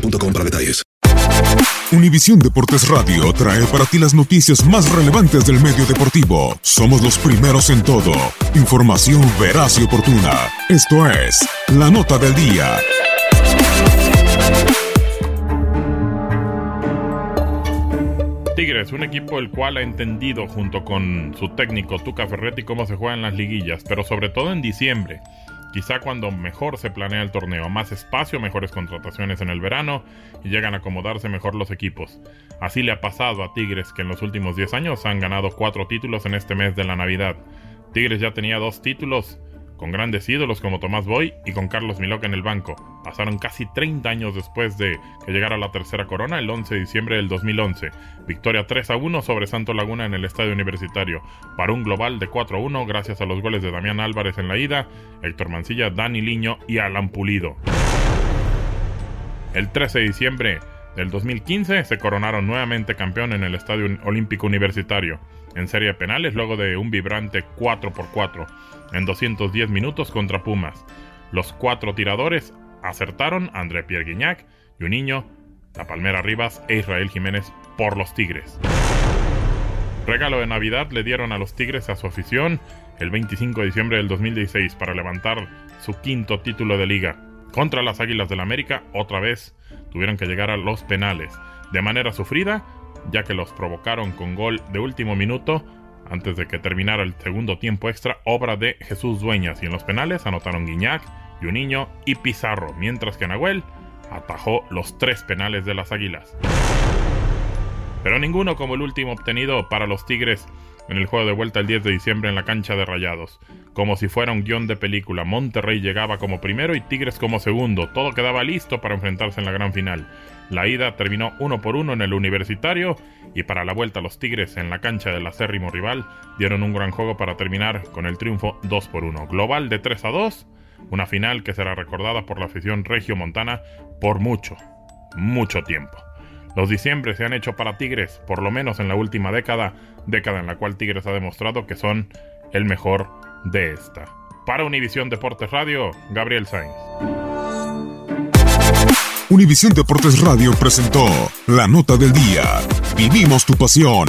boostmobile.com para detalles. Univisión Deportes Radio trae para ti las noticias más relevantes del medio deportivo. Somos los primeros en todo. Información veraz y oportuna. Esto es La Nota del Día. Tigres, un equipo el cual ha entendido junto con su técnico Tuca Ferretti cómo se juegan las liguillas, pero sobre todo en diciembre. Quizá cuando mejor se planea el torneo, más espacio, mejores contrataciones en el verano y llegan a acomodarse mejor los equipos. Así le ha pasado a Tigres que en los últimos 10 años han ganado 4 títulos en este mes de la Navidad. Tigres ya tenía dos títulos con grandes ídolos como Tomás Boy y con Carlos Miloc en el banco. Pasaron casi 30 años después de que llegara la tercera corona, el 11 de diciembre del 2011. Victoria 3 a 1 sobre Santo Laguna en el Estadio Universitario, para un global de 4 a 1 gracias a los goles de Damián Álvarez en la ida, Héctor Mancilla, Dani Liño y Alan Pulido. El 13 de diciembre del 2015 se coronaron nuevamente campeón en el Estadio Olímpico Universitario, en serie de penales luego de un vibrante 4 por 4 en 210 minutos contra Pumas. Los cuatro tiradores acertaron André Pierre Guignac, Juninho, La Palmera Rivas e Israel Jiménez por los Tigres. Regalo de Navidad le dieron a los Tigres a su afición el 25 de diciembre del 2016 para levantar su quinto título de liga. Contra las Águilas del América, otra vez tuvieron que llegar a los penales, de manera sufrida, ya que los provocaron con gol de último minuto antes de que terminara el segundo tiempo extra, obra de Jesús Dueñas. Y en los penales anotaron Guiñac, Juninho y Pizarro, mientras que Nahuel atajó los tres penales de las Águilas. Pero ninguno como el último obtenido para los Tigres en el juego de vuelta el 10 de diciembre en la cancha de Rayados. Como si fuera un guion de película, Monterrey llegaba como primero y Tigres como segundo. Todo quedaba listo para enfrentarse en la gran final. La ida terminó uno por uno en el universitario y para la vuelta los Tigres en la cancha del acérrimo rival dieron un gran juego para terminar con el triunfo 2 por 1. Global de 3 a 2, una final que será recordada por la afición regio-montana por mucho, mucho tiempo. Los diciembres se han hecho para Tigres, por lo menos en la última década, década en la cual Tigres ha demostrado que son el mejor de esta. Para Univisión Deportes Radio, Gabriel Sainz. Univisión Deportes Radio presentó La Nota del Día. Vivimos tu pasión.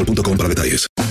boostmobile.com para detalles.